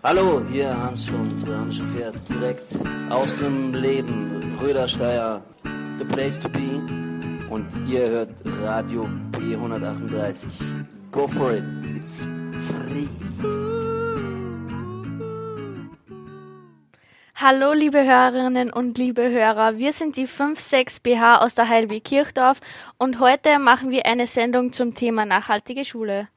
Hallo, hier Hans vom Trojanische Pferd, direkt aus dem Leben, Rödersteier, the place to be. Und ihr hört Radio B138. Go for it, it's free. Hallo liebe Hörerinnen und liebe Hörer, wir sind die 56 BH aus der Heilweg Kirchdorf und heute machen wir eine Sendung zum Thema nachhaltige Schule.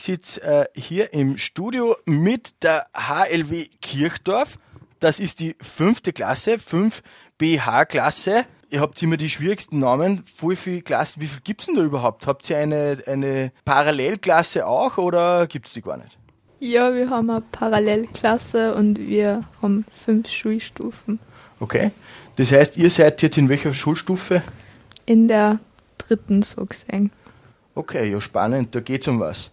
Ich sitze äh, hier im Studio mit der HLW Kirchdorf. Das ist die fünfte Klasse, 5BH-Klasse. Ihr habt immer die schwierigsten Namen. Voll viele Klassen. Wie viel gibt's denn da überhaupt? Habt ihr eine, eine Parallelklasse auch oder gibt's die gar nicht? Ja, wir haben eine Parallelklasse und wir haben fünf Schulstufen. Okay. Das heißt, ihr seid jetzt in welcher Schulstufe? In der dritten so gesehen. Okay, ja, spannend, da geht's um was.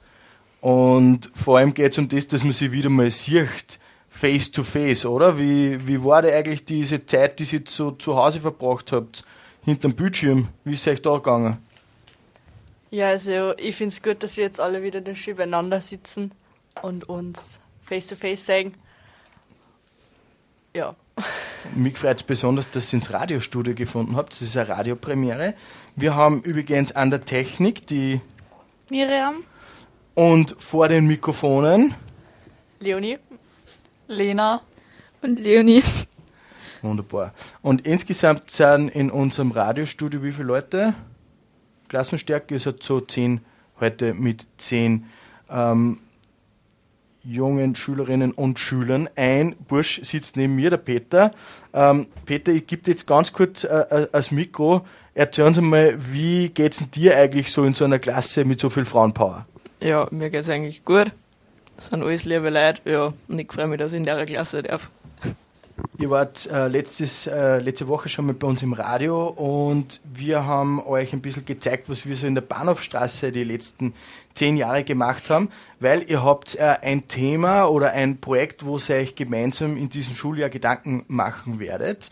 Und vor allem geht's um das, dass man sich wieder mal sieht, face to face, oder? Wie, wie war da eigentlich diese Zeit, die ihr so zu Hause verbracht habt, hinterm Bildschirm? Wie ist es euch da gegangen? Ja, also ich finde es gut, dass wir jetzt alle wieder schön beieinander sitzen und uns face to face sehen. Ja. Mich freut es besonders, dass ihr ins Radiostudio gefunden habt. Das ist eine Radiopremiere. Wir haben übrigens an der Technik die Miriam? Und vor den Mikrofonen Leonie? Lena und Leonie. Wunderbar. Und insgesamt sind in unserem Radiostudio wie viele Leute? Klassenstärke ist halt so zehn, heute mit zehn ähm, jungen Schülerinnen und Schülern. Ein Bursch sitzt neben mir, der Peter. Ähm, Peter, ich gebe dir jetzt ganz kurz äh, äh, das Mikro. Erzähl uns mal, wie geht's denn dir eigentlich so in so einer Klasse mit so viel Frauenpower? Ja, mir geht's eigentlich gut. Das sind alles liebe Leute, ja, und ich freue mich, dass ich in der Klasse darf. Ihr wart äh, letztes, äh, letzte Woche schon mal bei uns im Radio und wir haben euch ein bisschen gezeigt, was wir so in der Bahnhofstraße die letzten zehn Jahre gemacht haben, weil ihr habt äh, ein Thema oder ein Projekt, wo ihr euch gemeinsam in diesem Schuljahr Gedanken machen werdet.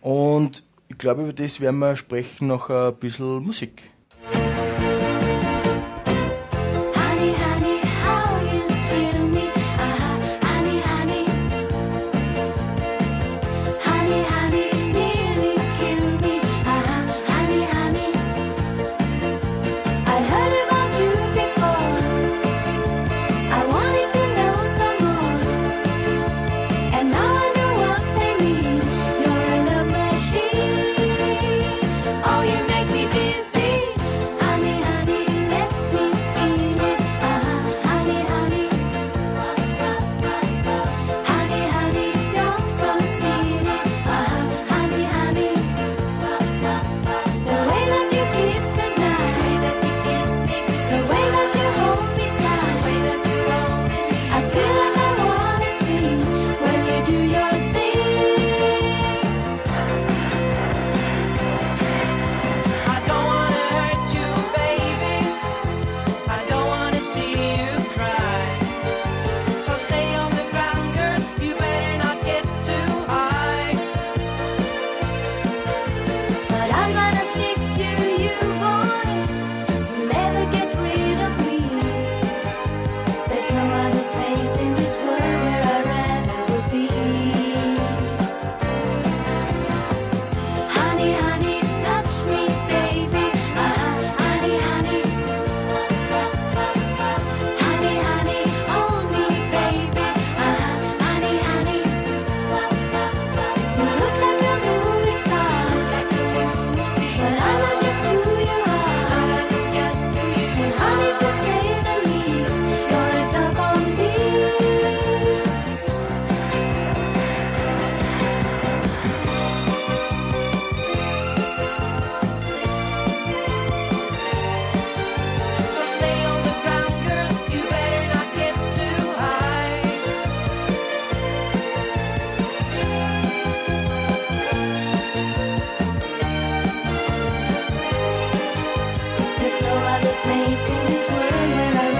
Und ich glaube, über das werden wir sprechen nach ein bisschen Musik. No other place in this world where I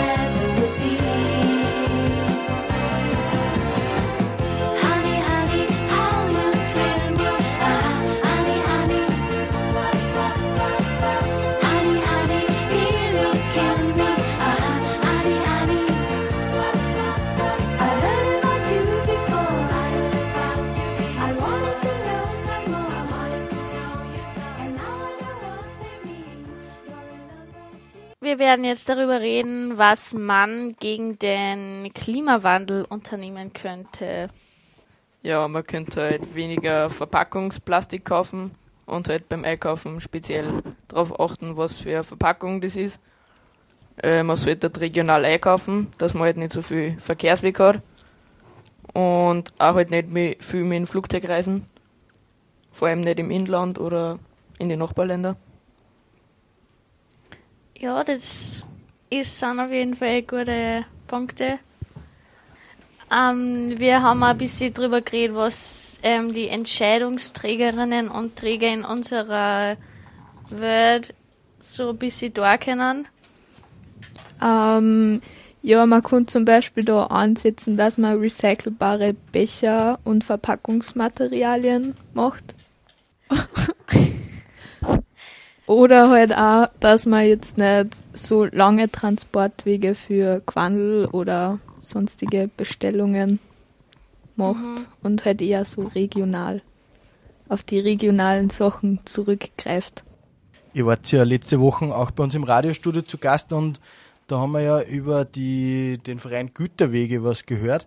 Wir werden jetzt darüber reden, was man gegen den Klimawandel unternehmen könnte. Ja, man könnte halt weniger Verpackungsplastik kaufen und halt beim Einkaufen speziell darauf achten, was für eine Verpackung das ist. Äh, man sollte halt regional einkaufen, dass man halt nicht so viel Verkehrsweg hat. Und auch halt nicht mit, viel mit dem Flugzeug reisen. Vor allem nicht im Inland oder in die Nachbarländer. Ja, das ist, sind auf jeden Fall gute Punkte. Ähm, wir haben ein bisschen drüber geredet, was ähm, die Entscheidungsträgerinnen und Träger in unserer Welt so ein bisschen da können. Ähm, ja, man kann zum Beispiel da ansetzen, dass man recycelbare Becher und Verpackungsmaterialien macht. Oder halt auch, dass man jetzt nicht so lange Transportwege für Quandel oder sonstige Bestellungen macht und halt eher so regional auf die regionalen Sachen zurückgreift. Ihr wart ja letzte Woche auch bei uns im Radiostudio zu Gast und da haben wir ja über die, den Verein Güterwege was gehört.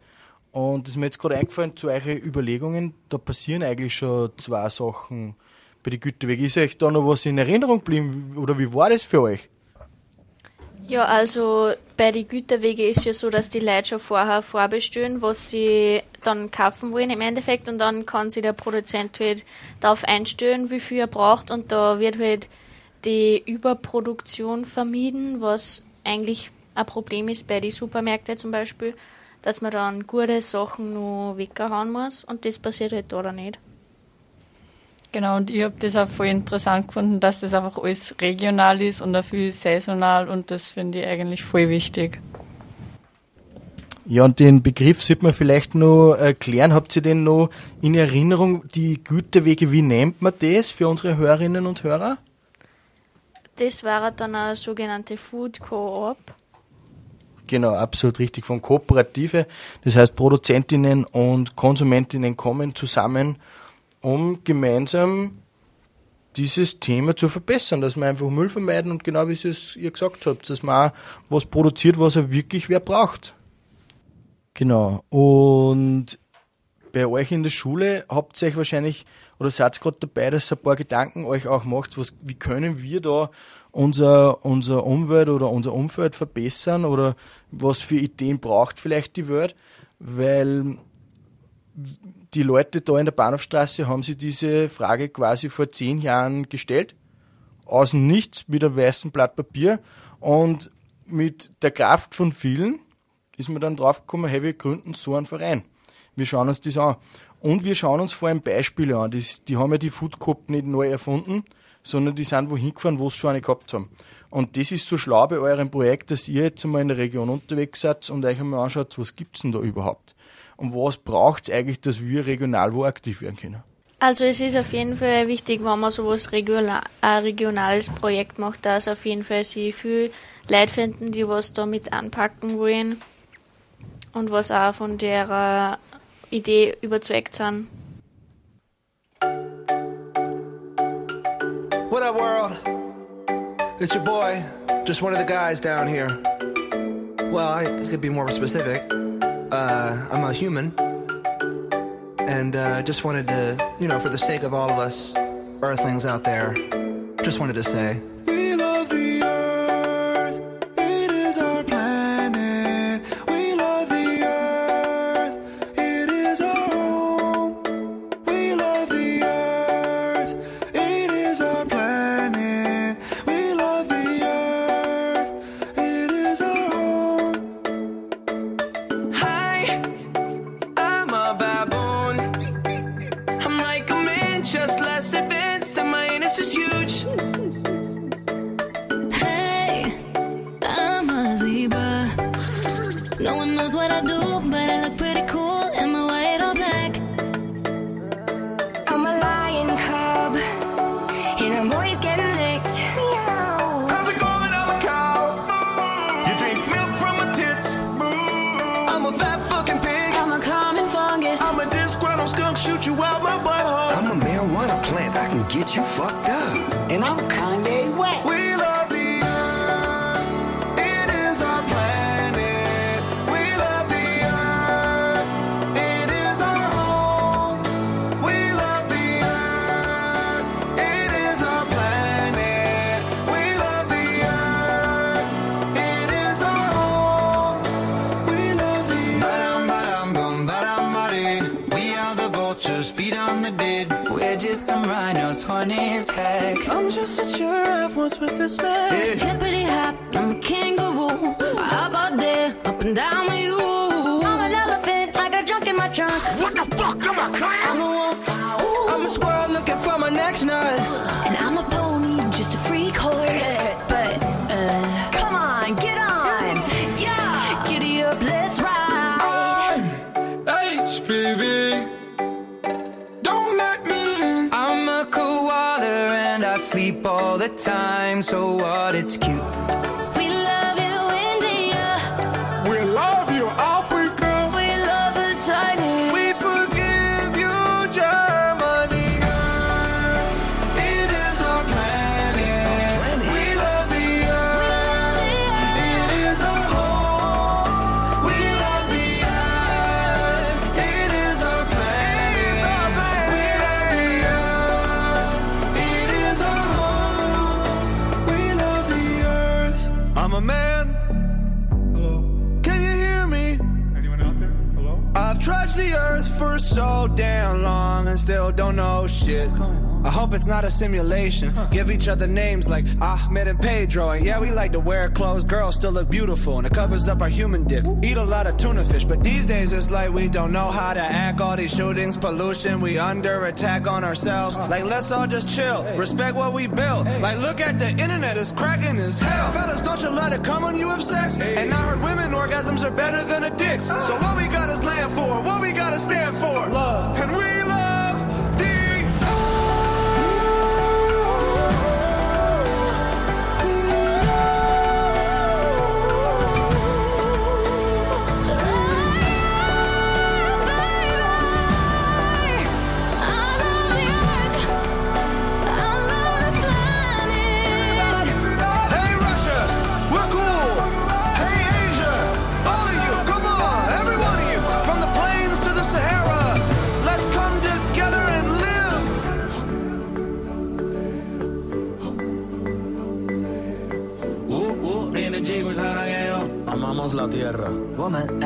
Und es ist mir jetzt gerade eingefallen zu euren Überlegungen, da passieren eigentlich schon zwei Sachen bei den Güterwegen. Ist euch da noch was in Erinnerung geblieben oder wie war das für euch? Ja, also bei den Güterwege ist ja so, dass die Leute schon vorher vorbestellen, was sie dann kaufen wollen im Endeffekt und dann kann sich der Produzent halt darauf einstellen, wie viel er braucht und da wird halt die Überproduktion vermieden, was eigentlich ein Problem ist bei den Supermärkten zum Beispiel, dass man dann gute Sachen nur weghauen muss und das passiert halt da dann nicht. Genau, und ich habe das auch voll interessant gefunden, dass das einfach alles regional ist und auch viel saisonal und das finde ich eigentlich voll wichtig. Ja, und den Begriff sollte man vielleicht noch erklären. Habt ihr den noch in Erinnerung? Die Gütewege, wie nennt man das für unsere Hörerinnen und Hörer? Das war dann eine sogenannte Food Co-op. Genau, absolut richtig. Von Kooperative. Das heißt, Produzentinnen und Konsumentinnen kommen zusammen, um gemeinsam dieses Thema zu verbessern, dass wir einfach Müll vermeiden und genau wie es ihr gesagt habt, dass man auch was produziert, was er wirklich wer braucht. Genau. Und bei euch in der Schule habt ihr euch wahrscheinlich oder seid gerade dabei, dass ihr ein paar Gedanken euch auch macht, was, wie können wir da unser, unser Umwelt oder unser Umfeld verbessern oder was für Ideen braucht vielleicht die Welt, weil die Leute da in der Bahnhofstraße haben sich diese Frage quasi vor zehn Jahren gestellt, aus Nichts mit einem weißen Blatt Papier und mit der Kraft von vielen ist man dann draufgekommen, hey, wir gründen so einen Verein. Wir schauen uns das an. Und wir schauen uns vor allem Beispiele an. Das, die haben ja die Food Coop nicht neu erfunden, sondern die sind wohin gefahren, wo sie schon eine gehabt haben. Und das ist so schlau bei eurem Projekt, dass ihr jetzt einmal in der Region unterwegs seid und euch einmal anschaut, was gibt's denn da überhaupt? Und was braucht's eigentlich, dass wir regional wo aktiv werden können? Also es ist auf jeden Fall wichtig, wenn man sowas regional, ein regionales Projekt macht, dass auf jeden Fall sie viel Leute finden, die was da mit anpacken wollen und was auch von der äh, Idee überzeugt sind. What up, world? It's your boy, just one of the guys down here. Well, I could be more specific. Uh, I'm a human. And uh, just wanted to, you know, for the sake of all of us earthlings out there, just wanted to say. Skunk, shoot you out my butthole. I'm a marijuana plant. I can get you fucked up. And I'm Kanye heck. I'm just a giraffe once with a snack. Hippity hop, I'm a kangaroo. How about that? Up and down with you. I'm an elephant, I got junk in my trunk. What the fuck? I'm a clown. I'm a wolf, I'm a squirrel looking for my next nut. and I'm a pony, just a all the time. So what? It's cute. Hope it's not a simulation. Give each other names like Ahmed and Pedro. And yeah, we like to wear clothes. Girls still look beautiful, and it covers up our human dick. Eat a lot of tuna fish, but these days it's like we don't know how to act. All these shootings, pollution, we under attack on ourselves. Like, let's all just chill. Respect what we built. Like, look at the internet, it's cracking as hell. Fellas, don't you let it come on you have sex? And I heard women orgasms are better than a dick's. So what we got is land for, what we gotta stand for. Love. And we woman,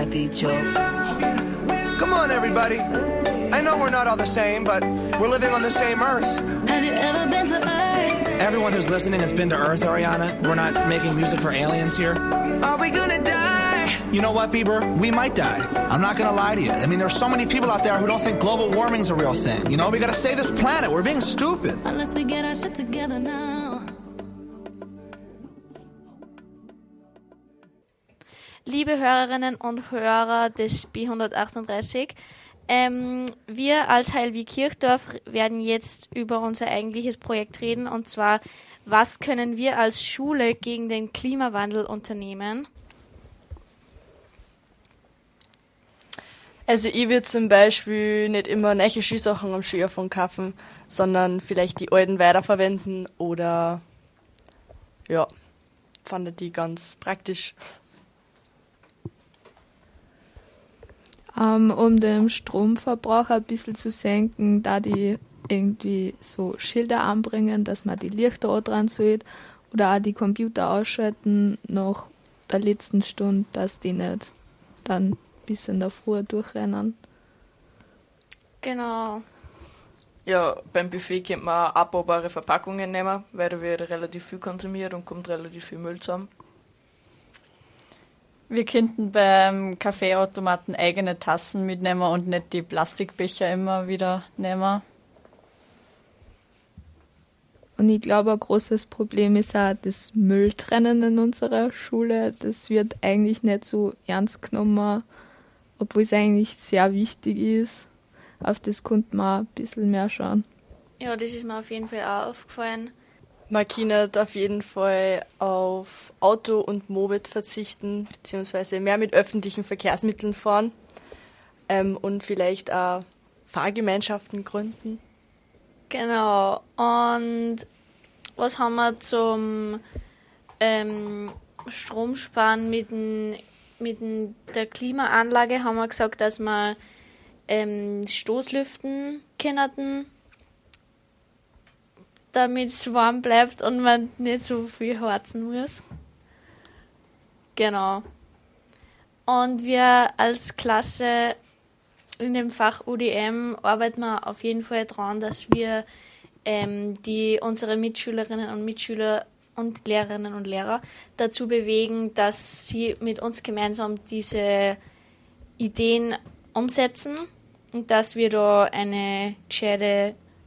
Come on, everybody. I know we're not all the same, but we're living on the same earth. Have you ever been to Earth? Everyone who's listening has been to Earth, Ariana. We're not making music for aliens here. Are we gonna die? You know what, Bieber? We might die. I'm not gonna lie to you. I mean, there's so many people out there who don't think global warming's a real thing. You know, we gotta save this planet. We're being stupid. Unless we get our shit together now. Liebe Hörerinnen und Hörer des B138, ähm, wir als Heilwie Kirchdorf werden jetzt über unser eigentliches Projekt reden und zwar, was können wir als Schule gegen den Klimawandel unternehmen? Also ich würde zum Beispiel nicht immer neue Skisachen am Skianfang kaufen, sondern vielleicht die alten weiterverwenden oder ja, fand ich die ganz praktisch. Ähm, um den Stromverbrauch ein bisschen zu senken, da die irgendwie so Schilder anbringen, dass man die Lichter auch dran sieht oder auch die Computer ausschalten nach der letzten Stunde, dass die nicht dann bis in der Früh durchrennen. Genau. Ja, beim Buffet könnte man abbaubare Verpackungen nehmen, weil da wird relativ viel konsumiert und kommt relativ viel Müll zusammen. Wir könnten beim Kaffeeautomaten eigene Tassen mitnehmen und nicht die Plastikbecher immer wieder nehmen. Und ich glaube, ein großes Problem ist auch das Mülltrennen in unserer Schule. Das wird eigentlich nicht so ernst genommen, obwohl es eigentlich sehr wichtig ist. Auf das könnte man ein bisschen mehr schauen. Ja, das ist mir auf jeden Fall auch aufgefallen. Man kann auf jeden Fall auf Auto und Moped verzichten, beziehungsweise mehr mit öffentlichen Verkehrsmitteln fahren ähm, und vielleicht auch Fahrgemeinschaften gründen. Genau. Und was haben wir zum ähm, Stromsparen mit, den, mit den, der Klimaanlage? Haben wir gesagt, dass wir ähm, Stoßlüften können, damit es warm bleibt und man nicht so viel harzen muss. Genau. Und wir als Klasse in dem Fach UDM arbeiten wir auf jeden Fall daran, dass wir ähm, die, unsere Mitschülerinnen und Mitschüler und Lehrerinnen und Lehrer dazu bewegen, dass sie mit uns gemeinsam diese Ideen umsetzen und dass wir da eine gescheite,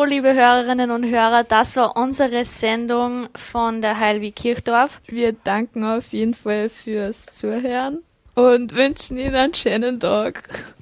So, liebe Hörerinnen und Hörer, das war unsere Sendung von der Heilweg Kirchdorf. Wir danken auf jeden Fall fürs Zuhören und wünschen Ihnen einen schönen Tag.